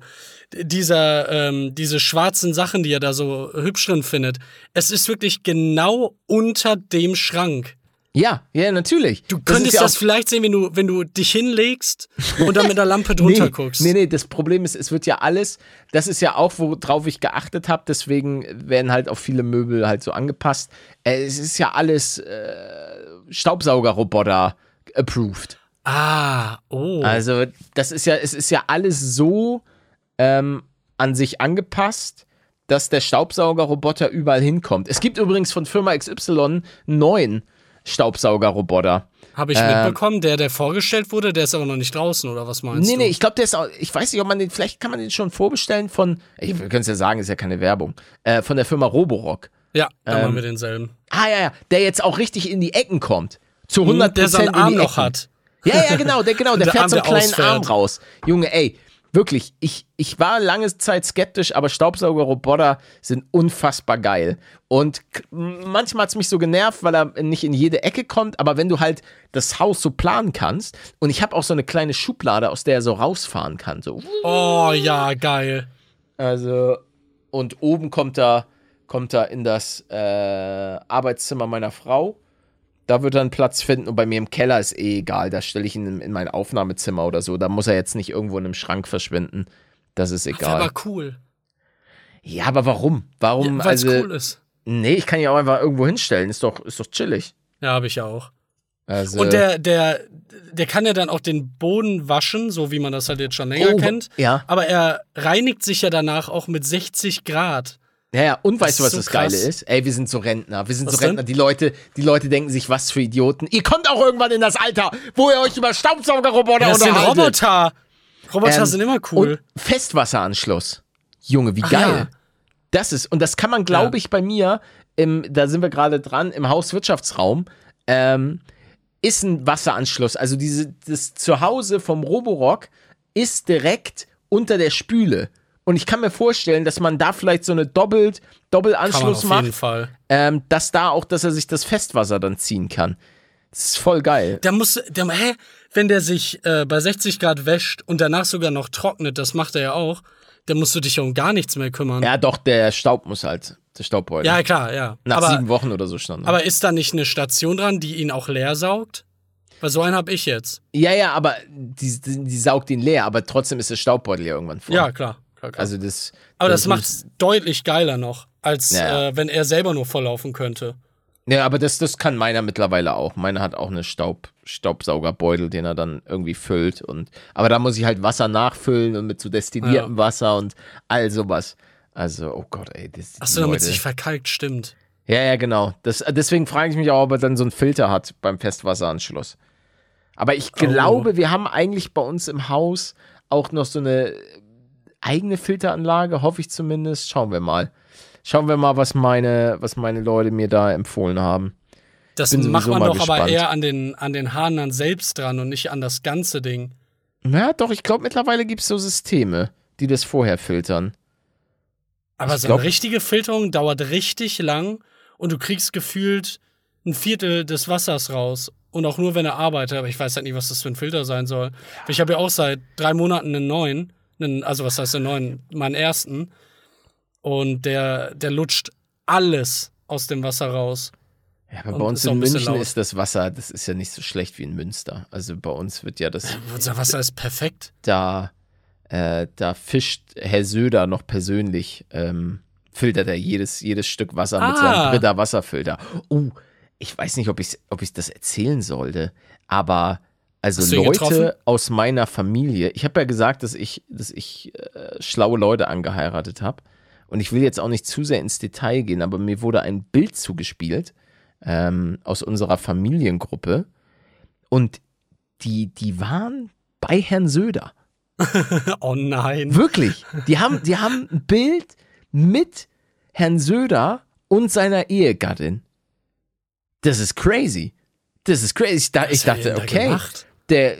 Dieser, ähm, diese schwarzen Sachen, die er da so hübsch drin findet. Es ist wirklich genau unter dem Schrank. ja, ja, natürlich. Du Das könntest ist ja das, vielleicht sehen, wenn du, wenn du dich hinlegst und dann mit der Lampe drunter nee, guckst. Nee, nee, das Problem ist, es wird ja alles, das ist ja auch, worauf ich geachtet habe, deswegen werden halt auch viele Möbel halt so angepasst. Äh, es ist ja alles äh, Staubsaugerroboter approved. Ah, oh. Also, das ist ja, es ist ja alles so ähm, an sich angepasst, dass der Staubsaugerroboter überall hinkommt. Es gibt übrigens von Firma XY einen neuen Staubsaugerroboter. Habe ich ähm, mitbekommen, der, der vorgestellt wurde, der ist aber noch nicht draußen, oder was meinst Nee, du? nee, ich glaube, der ist auch, ich weiß nicht, ob man den, vielleicht kann man den schon vorbestellen von, ich, wir können es ja sagen, ist ja keine Werbung, äh, von der Firma Roborock. ja, dann ähm, machen wir denselben. Ah, ja, ja, der jetzt auch richtig in die Ecken kommt. Zu 100% Hm, der so einen in die Arm noch hat. Ja, ja, genau, der, genau, der, Der fährt Arm, so einen der kleinen ausfährt. Arm raus. Junge, ey, wirklich, ich, ich war lange Zeit skeptisch, aber Staubsaugerroboter sind unfassbar geil. Und manchmal hat es mich so genervt, weil er nicht in jede Ecke kommt, aber wenn du halt das Haus so planen kannst, und ich habe auch so eine kleine Schublade, aus der er so rausfahren kann, so. Oh, ja, geil. Also, und oben kommt er, kommt er in das äh, Arbeitszimmer meiner Frau. Da wird er einen Platz finden und bei mir im Keller ist eh egal. Da stelle ich ihn in, in mein Aufnahmezimmer oder so. Da muss er jetzt nicht irgendwo in einem Schrank verschwinden. Das ist egal. aber cool. ja, aber warum? Warum? Ja, Weil es also, cool ist. Nee, ich kann ihn auch einfach irgendwo hinstellen. Ist doch, ist doch chillig. Ja, habe ich ja auch. Also, Und der, der, der kann ja dann auch den Boden waschen, so wie man das halt jetzt schon länger Oh, kennt. ja. Aber er reinigt sich ja danach auch mit 60 Grad. Ja, ja, und weißt du, was so das Geile krass. ist? Ey, wir sind so Rentner. Wir sind Was so Rentner. denn? Die Leute, die Leute denken sich, was für Idioten. Ihr kommt auch irgendwann in das Alter, wo ihr euch über Staubsaugerroboter Das sind unterhaltet. Roboter. Roboter Ähm, sind immer cool. Und Festwasseranschluss. Junge, wie Ach geil. ja. Das ist, und das kann man, glaube Ja. ich, bei mir, im, da sind wir gerade dran, im Hauswirtschaftsraum, ähm, ist ein Wasseranschluss. Also diese, das Zuhause vom Roborock ist direkt unter der Spüle. Und ich kann mir vorstellen, dass man da vielleicht so eine Doppelt, Kann man Doppelanschluss auf jeden macht, Fall. ähm, dass da auch, dass er sich das Festwasser dann ziehen kann. Das ist voll geil. Der muss, der, hä? Wenn der sich äh, bei 60 Grad wäscht und danach sogar noch trocknet, das macht er ja auch, dann musst du dich ja um gar nichts mehr kümmern. Ja, doch, der Staub muss halt, der Staubbeutel. Ja, klar, ja. Nach aber, sieben Wochen oder so stand. er. aber ist da nicht eine Station dran, die ihn auch leer saugt? Weil so einen habe ich jetzt. Ja, ja, aber die, die, die saugt ihn leer, aber trotzdem ist der Staubbeutel ja irgendwann voll. Ja, klar. Klar, klar. Also das. aber das, das macht's deutlich geiler noch, als Ja. äh, wenn er selber nur volllaufen könnte. Ja, aber das, das kann meiner mittlerweile auch. Meiner hat auch eine Staub, Staubsaugerbeutel, den er dann irgendwie füllt. Und, aber da muss ich halt Wasser nachfüllen und mit so destilliertem Wasser und all sowas. Also, oh Gott, ey. Das, Achso, damit Leute- sich verkalkt, stimmt. Ja, ja, genau. Das, deswegen frage ich mich auch, ob er dann so einen Filter hat beim Festwasseranschluss. Aber ich Oh. glaube, wir haben eigentlich bei uns im Haus auch noch so eine eigene Filteranlage, hoffe ich zumindest. Schauen wir mal. Schauen wir mal, was meine, was meine Leute mir da empfohlen haben. Das macht man doch aber gespannt. eher an den, an den Haaren dann selbst dran und nicht an das ganze Ding. Ja, doch, ich glaube, mittlerweile gibt es so Systeme, die das vorher filtern. Aber Ich so glaub- eine richtige Filterung dauert richtig lang und du kriegst gefühlt ein Viertel des Wassers raus. Und auch nur, wenn er arbeitet. Aber ich weiß halt nicht, was das für ein Filter sein soll. Ich habe ja auch seit drei Monaten einen neuen. Einen, also, was heißt einen neuen? Meinen ersten. Und der, der lutscht alles aus dem Wasser raus. Ja, aber bei uns in München ist das Wasser, das ist ja nicht so schlecht wie in Münster. Also bei uns wird ja das Unser Wasser ist perfekt. da, äh, da fischt Herr Söder noch persönlich, ähm, filtert er jedes, jedes Stück Wasser mit Ah. seinem Britta Wasserfilter. Oh, ich weiß nicht, ob ich ob ich das erzählen sollte, aber also Leute aus meiner Familie, ich habe ja gesagt, dass ich, dass ich äh, schlaue Leute angeheiratet habe. Und ich will jetzt auch nicht zu sehr ins Detail gehen, aber mir wurde ein Bild zugespielt ähm, aus unserer Familiengruppe. Und die, die waren bei Herrn Söder. oh nein. Wirklich. Die haben, die haben ein Bild mit Herrn Söder und seiner Ehegattin. Das ist crazy. Das ist crazy. Ich, da, ich dachte, okay, der,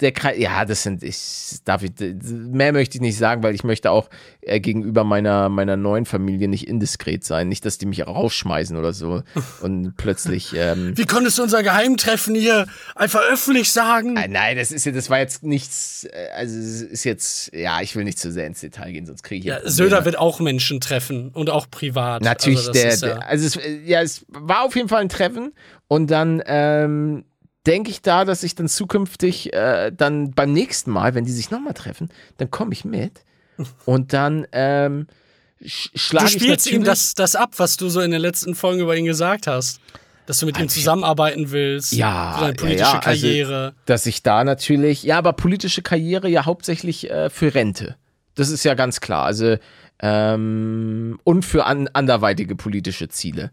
der Kreis, ja, das sind, ich, darf ich, mehr möchte ich nicht sagen, weil ich möchte auch äh, gegenüber meiner, meiner neuen Familie nicht indiskret sein. Nicht, dass die mich rausschmeißen oder so und plötzlich, ähm, Wie konntest du unser Geheimtreffen hier einfach öffentlich sagen? Ah, Nein, das ist ja, das war jetzt nichts, äh, also es ist jetzt, ja, ich will nicht zu sehr ins Detail gehen, sonst kriege ich Ja, Probleme. Söder wird auch Menschen treffen und auch privat. Natürlich, also das der, ist ja, der, also es, äh, ja, es war auf jeden Fall ein Treffen und dann ähm, denke ich da, dass ich dann zukünftig äh, dann beim nächsten Mal, wenn die sich nochmal treffen, dann komme ich mit und dann ähm, sch Du schlage ich spielst ihm das, das ab, was du so in den letzten Folgen über ihn gesagt hast. Dass du mit ihm zusammenarbeiten willst. Ja, Für deine ja, politische ja, also- Karriere. dass ich da natürlich, ja, aber politische Karriere ja hauptsächlich äh, für Rente. Das ist ja ganz klar. Also, ähm, und für an, anderweitige politische Ziele.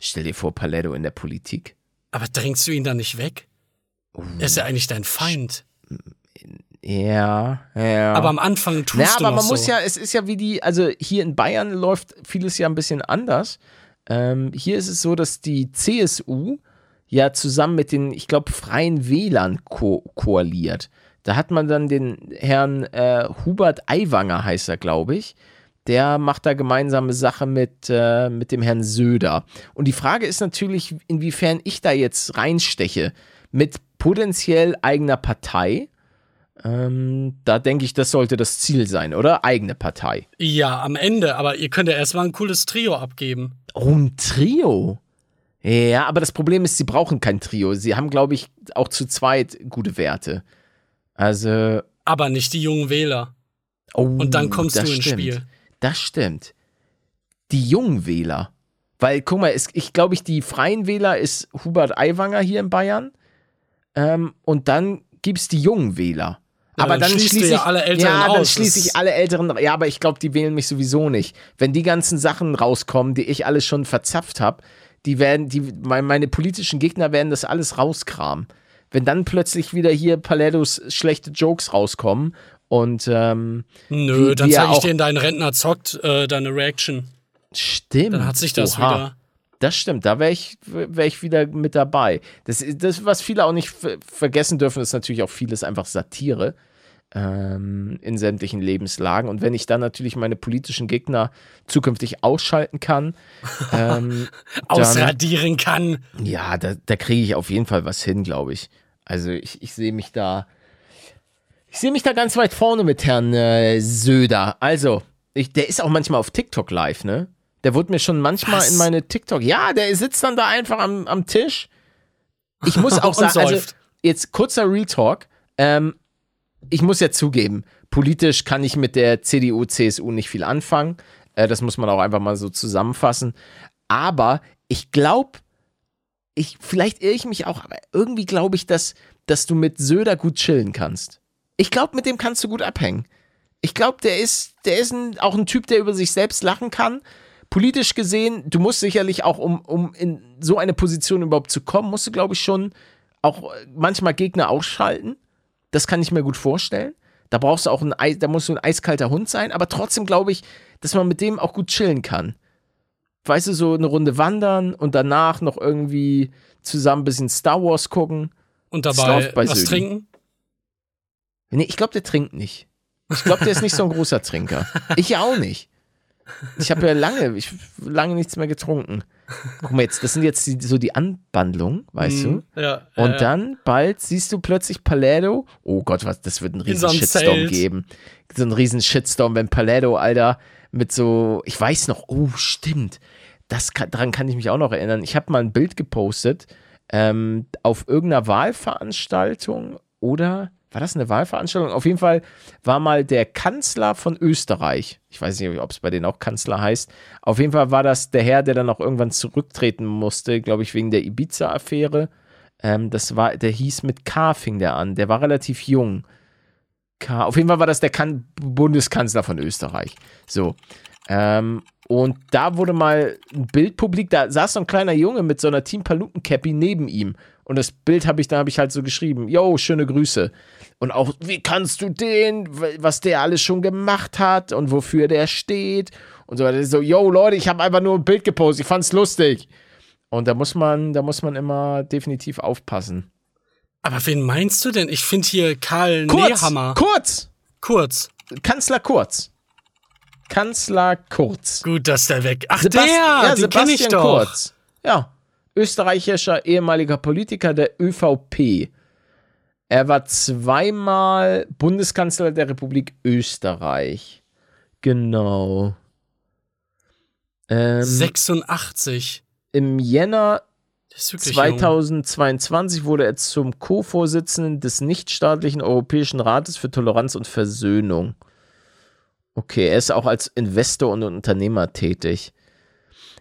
Stell dir vor, Paletto in der Politik. Aber drängst du ihn dann nicht weg? Oh. Er ist ja eigentlich dein Feind. Ja, ja. Aber am Anfang tust ja, du aber man so. muss ja, es ist ja wie die, also hier in Bayern läuft vieles ja ein bisschen anders. Ähm, hier ist es so, dass die CSU ja zusammen mit den, ich glaube, Freien Wählern ko koaliert. Da hat man dann den Herrn äh, Hubert Aiwanger, heißt er, glaube ich. Der macht da gemeinsame Sache mit, äh, mit dem Herrn Söder. Und die Frage ist natürlich, inwiefern ich da jetzt reinsteche mit potenziell eigener Partei. Ähm, da denke ich, das sollte das Ziel sein, oder? Eigene Partei. Ja, am Ende. Aber ihr könnt ja erstmal ein cooles Trio abgeben. Oh, ein Trio. Ja, aber das Problem ist, sie brauchen kein Trio. Sie haben, glaube ich, auch zu zweit gute Werte. Also. Aber nicht die jungen Wähler. Oh, Und dann kommst du ins stimmt. Spiel. Das stimmt. Die jungen Wähler. Weil, guck mal, es, ich glaube, ich, die Freien Wähler ist Hubert Aiwanger hier in Bayern. Ähm, und dann gibt es die jungen Wähler. aber dann dann, schließe ja ich alle Älteren Ja, dann aus. schließe Das- ich alle Älteren. Ja, aber ich glaube, die wählen mich sowieso nicht. Wenn die ganzen Sachen rauskommen, die ich alles schon verzapft habe, die werden, die, mein- meine politischen Gegner werden das alles rauskramen. Wenn dann plötzlich wieder hier Palettos schlechte Jokes rauskommen und ähm, Nö, Wie- dann zeige ich auch- dir in deinen Rentner zockt äh, deine Reaction. stimmt. Dann hat sich das Oha. wieder. Das stimmt, da wäre ich, wär ich wieder mit dabei. Das, ist- das, was viele auch nicht ver- vergessen dürfen, ist natürlich auch vieles einfach Satire ähm, in sämtlichen Lebenslagen. Und wenn ich dann natürlich meine politischen Gegner zukünftig ausschalten kann, ähm, dann, Ausradieren kann. ja, da, da kriege ich auf jeden Fall was hin, glaube ich. Also ich, ich sehe mich da, ich sehe mich da ganz weit vorne mit Herrn äh, Söder. Also, ich, der ist auch manchmal auf TikTok live, ne? Der wurde mir schon manchmal Was? in meine TikTok. Ja, der sitzt dann da einfach am, am Tisch. Ich muss auch sagen, also jetzt kurzer Real Talk. Ähm, ich muss ja zugeben, politisch kann ich mit der CDU, CSU nicht viel anfangen. Äh, das muss man auch einfach mal so zusammenfassen. Aber ich glaube, ich, vielleicht irre ich mich auch, aber irgendwie glaube ich, dass, dass du mit Söder gut chillen kannst. Ich glaube, mit dem kannst du gut abhängen. Ich glaube, der ist, der ist ein, auch ein Typ, der über sich selbst lachen kann. Politisch gesehen, du musst sicherlich auch, um, um in so eine Position überhaupt zu kommen, musst du, glaube ich, schon auch äh, manchmal Gegner ausschalten. Das kann ich mir gut vorstellen. Da brauchst du auch ein Eis, da musst du ein eiskalter Hund sein, aber trotzdem glaube ich, dass man mit dem auch gut chillen kann. Weißt du, so eine Runde wandern und danach noch irgendwie zusammen ein bisschen Star Wars gucken. Und dabei was Söden. trinken. Nee, ich glaube, der trinkt nicht. Ich glaube, der ist nicht so ein großer Trinker. Ich ja auch nicht. Ich habe ja lange, ich lange nichts mehr getrunken. Guck mal jetzt, das sind jetzt die, so die Anbandlungen, weißt Mhm. du? Ja, Und ja, dann bald siehst du plötzlich Paletto. Oh Gott, was, das wird einen riesen Shitstorm Zelt. geben. So einen riesen Shitstorm, wenn Paletto, Alter, mit so, ich weiß noch, oh, stimmt. Das kann, daran kann ich mich auch noch erinnern. Ich habe mal ein Bild gepostet ähm, auf irgendeiner Wahlveranstaltung oder war das eine Wahlveranstaltung? Auf jeden Fall war mal der Kanzler von Österreich. Ich weiß nicht, ob es bei denen auch Kanzler heißt. Auf jeden Fall war das der Herr, der dann auch irgendwann zurücktreten musste, glaube ich, wegen der Ibiza-Affäre. Ähm, das war, der hieß mit K, fing der an. Der war relativ jung. K. Auf jeden Fall war das der kan Bundeskanzler von Österreich. So. Ähm, und da wurde mal ein Bild publik, da saß so ein kleiner Junge mit so einer Team Paluten Cappy neben ihm. Und das Bild habe ich, da habe ich halt so geschrieben, yo, schöne Grüße. Und auch, wie kannst du den, was der alles schon gemacht hat und wofür der steht und so weiter. So, yo, Leute, ich habe einfach nur ein Bild gepostet, ich fand's lustig. Und da muss man, da muss man immer definitiv aufpassen. Aber wen meinst du denn? Ich finde hier Karl Kurz, Nehammer. Kurz, Kurz. Kanzler Kurz. Kanzler Kurz. Gut, dass der weg. Ach, Sebast- der, ja, den kenn ich Sebastian doch. Kurz. Ja, österreichischer ehemaliger Politiker der ÖVP. Er war zweimal Bundeskanzler der Republik Österreich. Genau. Ähm, 86. Im Jänner Das ist wirklich jung. 2022 wurde er zum Co-Vorsitzenden des nichtstaatlichen Europäischen Rates für Toleranz und Versöhnung. Okay, er ist auch als Investor und Unternehmer tätig.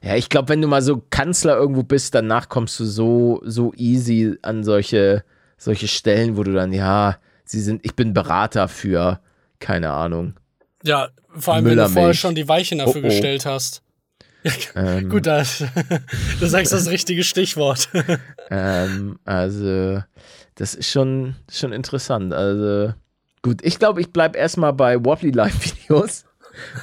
Ja, ich glaube, wenn du mal so Kanzler irgendwo bist, danach kommst du so, so easy an solche, solche Stellen, wo du dann, ja, sie sind, ich bin Berater für, keine Ahnung. Ja, vor allem, wenn du vorher schon die Weichen dafür Oh, oh. gestellt hast. Ähm, Gut, da, du sagst das richtige Stichwort. Ähm, also, das ist schon, schon interessant. Also, gut, ich glaube, ich bleibe erstmal bei Wobbly Live Videos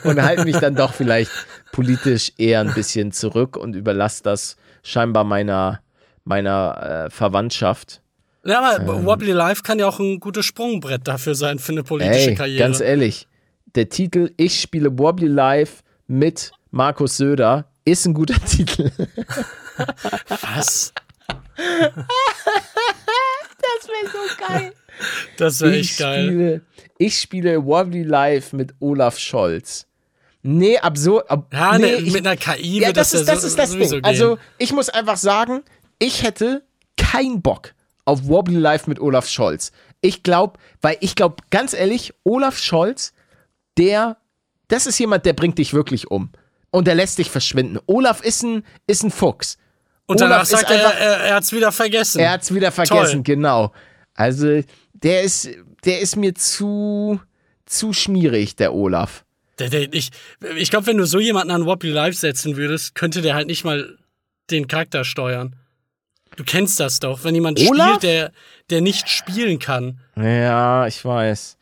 und halte mich dann doch vielleicht politisch eher ein bisschen zurück und überlasse das scheinbar meiner, meiner äh, Verwandtschaft. Ja, aber Wobbly Life kann ja auch ein gutes Sprungbrett dafür sein für eine politische Ey, Karriere. ganz ehrlich, der Titel Ich spiele Wobbly Live mit Markus Söder ist ein guter Titel. Was? Das wäre so geil. Das wäre ich echt geil. Spiele, ich spiele Wobbly Live mit Olaf Scholz. Nee, absurd. Ab, Ja, nee, ne, ich, mit einer KI ja, wird das, das, ist, ja das so, ist das Ding. gehen. Also, ich muss einfach sagen, ich hätte keinen Bock auf Wobbly Live mit Olaf Scholz. Ich glaube, weil ich glaube, ganz ehrlich, Olaf Scholz, der, das ist jemand, der bringt dich wirklich um. Und der lässt dich verschwinden. Olaf ist ein, ist ein Fuchs. Und danach Olaf ist sagt er, einfach- er, er hat's wieder vergessen. Er hat's wieder vergessen, Toll. genau. Also, der ist, der ist mir zu, zu schmierig, der Olaf. Der, der, ich ich glaube, wenn du so jemanden an Wobbly Live setzen würdest, könnte der halt nicht mal den Charakter steuern. Du kennst das doch, wenn jemand Olaf? spielt, der, der nicht spielen kann. Ja, ich weiß.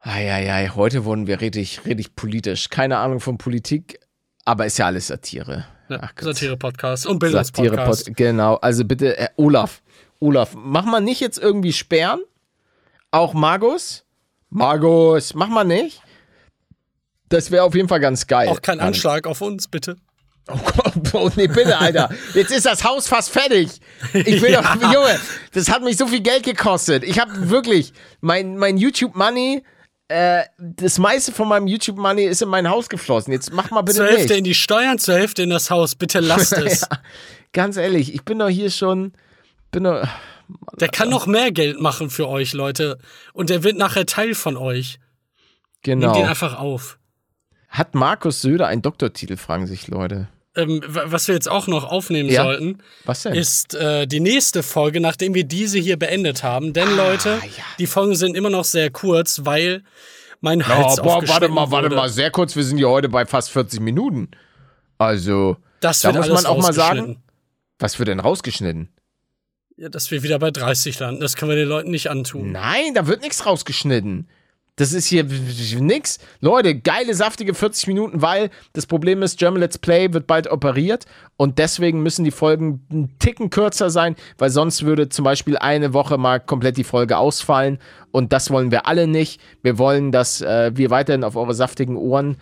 Eieiei, heute wurden wir richtig, richtig politisch. Keine Ahnung von Politik, aber ist ja alles Satire. Gott. Satire-Podcast und Satire Bildungspodcast. Pod genau. Also bitte, äh, Olaf, Olaf, mach mal nicht jetzt irgendwie sperren. Auch Magus. Magus, mach mal nicht. Das wäre auf jeden Fall ganz geil. Auch kein Anschlag auf uns, bitte. Oh Gott, oh nee, bitte, Alter. Jetzt ist das Haus fast fertig. Ich will doch, Junge, das hat mich so viel Geld gekostet. Ich habe wirklich mein, mein YouTube-Money, äh, das meiste von meinem YouTube-Money ist in mein Haus geflossen. Jetzt mach mal bitte zur Hälfte nicht. in die Steuern, zur Hälfte in das Haus. Bitte lasst es. Ja, ganz ehrlich, ich bin doch hier schon, bin doch, Der kann noch mehr Geld machen für euch, Leute. Und der wird nachher Teil von euch. Nehmt genau. ihn einfach auf. Hat Markus Söder einen Doktortitel, fragen sich Leute. Ähm, was wir jetzt auch noch aufnehmen Ja. sollten, ist äh, die nächste Folge, nachdem wir diese hier beendet haben. Denn, Ah, Leute, ja. die Folgen sind immer noch sehr kurz, weil mein oh, Hals boah, warte mal, warte wurde. mal, sehr kurz, wir sind ja heute bei fast 40 Minuten. Also, Das da muss man auch mal sagen, was wird denn rausgeschnitten? Ja, dass wir wieder bei 30 landen. Das können wir den Leuten nicht antun. Nein, da wird nichts rausgeschnitten. Das ist hier nix. Leute, geile, saftige 40 Minuten, weil das Problem ist, German Let's Play wird bald operiert und deswegen müssen die Folgen einen Ticken kürzer sein, weil sonst würde zum Beispiel eine Woche mal komplett die Folge ausfallen und das wollen wir alle nicht. Wir wollen, dass äh, wir weiterhin auf eure saftigen Ohren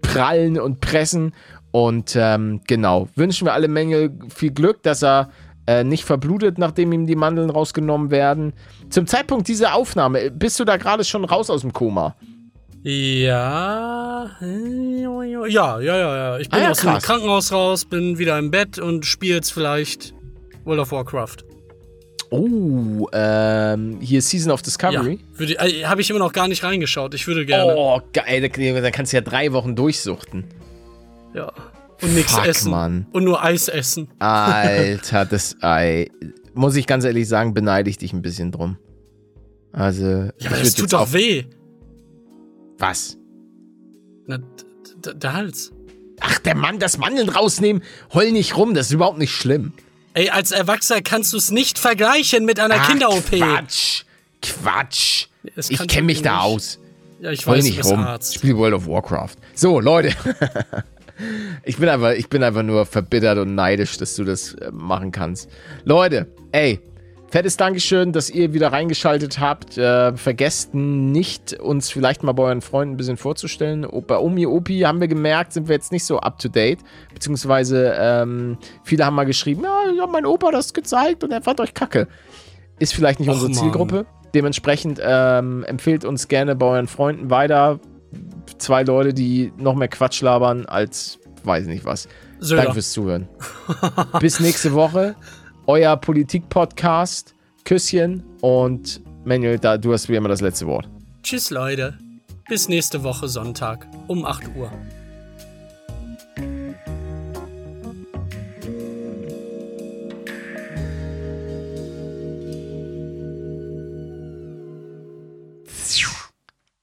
prallen und pressen und ähm, genau, wünschen wir alle Menge viel Glück, dass er äh, nicht verblutet, nachdem ihm die Mandeln rausgenommen werden. Zum Zeitpunkt dieser Aufnahme, bist du da gerade schon raus aus dem Koma? Ja, äh, ja, ja, ja, ja. Ich bin Ah ja, aus dem. Krankenhaus raus, bin wieder im Bett und spiele jetzt vielleicht World of Warcraft. Oh, ähm, hier Season of Discovery. Ja, äh, habe ich immer noch gar nicht reingeschaut. Ich würde gerne. Oh, geil, da- dann kannst du ja drei Wochen durchsuchten. Ja. Und nichts essen. Mann. Und nur Eis essen. Alter, das Ei. Muss ich ganz ehrlich sagen, beneide ich dich ein bisschen drum. Also, Ja, aber das tut doch weh. Was? Na, der Hals. Ach, der Mann, das Mandeln rausnehmen, heul nicht rum, das ist überhaupt nicht schlimm. Ey, als Erwachsener kannst du es nicht vergleichen mit einer Kinder-OP. Quatsch. Quatsch. Ich kenne mich da nicht. aus. Ja, ich Heul weiß, nicht rum. Arzt. Spiel World of Warcraft. So, Leute. ich, bin einfach, ich bin einfach nur verbittert und neidisch, dass du das äh, machen kannst. Leute, ey. Fettes Dankeschön, dass ihr wieder reingeschaltet habt. Äh, vergesst nicht, uns vielleicht mal bei euren Freunden ein bisschen vorzustellen. Bei Omi Opi haben wir gemerkt, sind wir jetzt nicht so up to date. Beziehungsweise ähm, viele haben mal geschrieben, ja, ich hab mein Opa das gezeigt und er fand euch kacke. Ist vielleicht nicht Och, unsere Mann. Zielgruppe. Dementsprechend ähm, empfehlt uns gerne bei euren Freunden weiter. Zwei Leute, die noch mehr Quatsch labern als weiß nicht was. Söder. Danke fürs Zuhören. Bis nächste Woche. Euer Politik-Podcast. Küsschen und Manuel, da, du hast wie immer das letzte Wort. Tschüss, Leute. Bis nächste Woche Sonntag um 8 Uhr.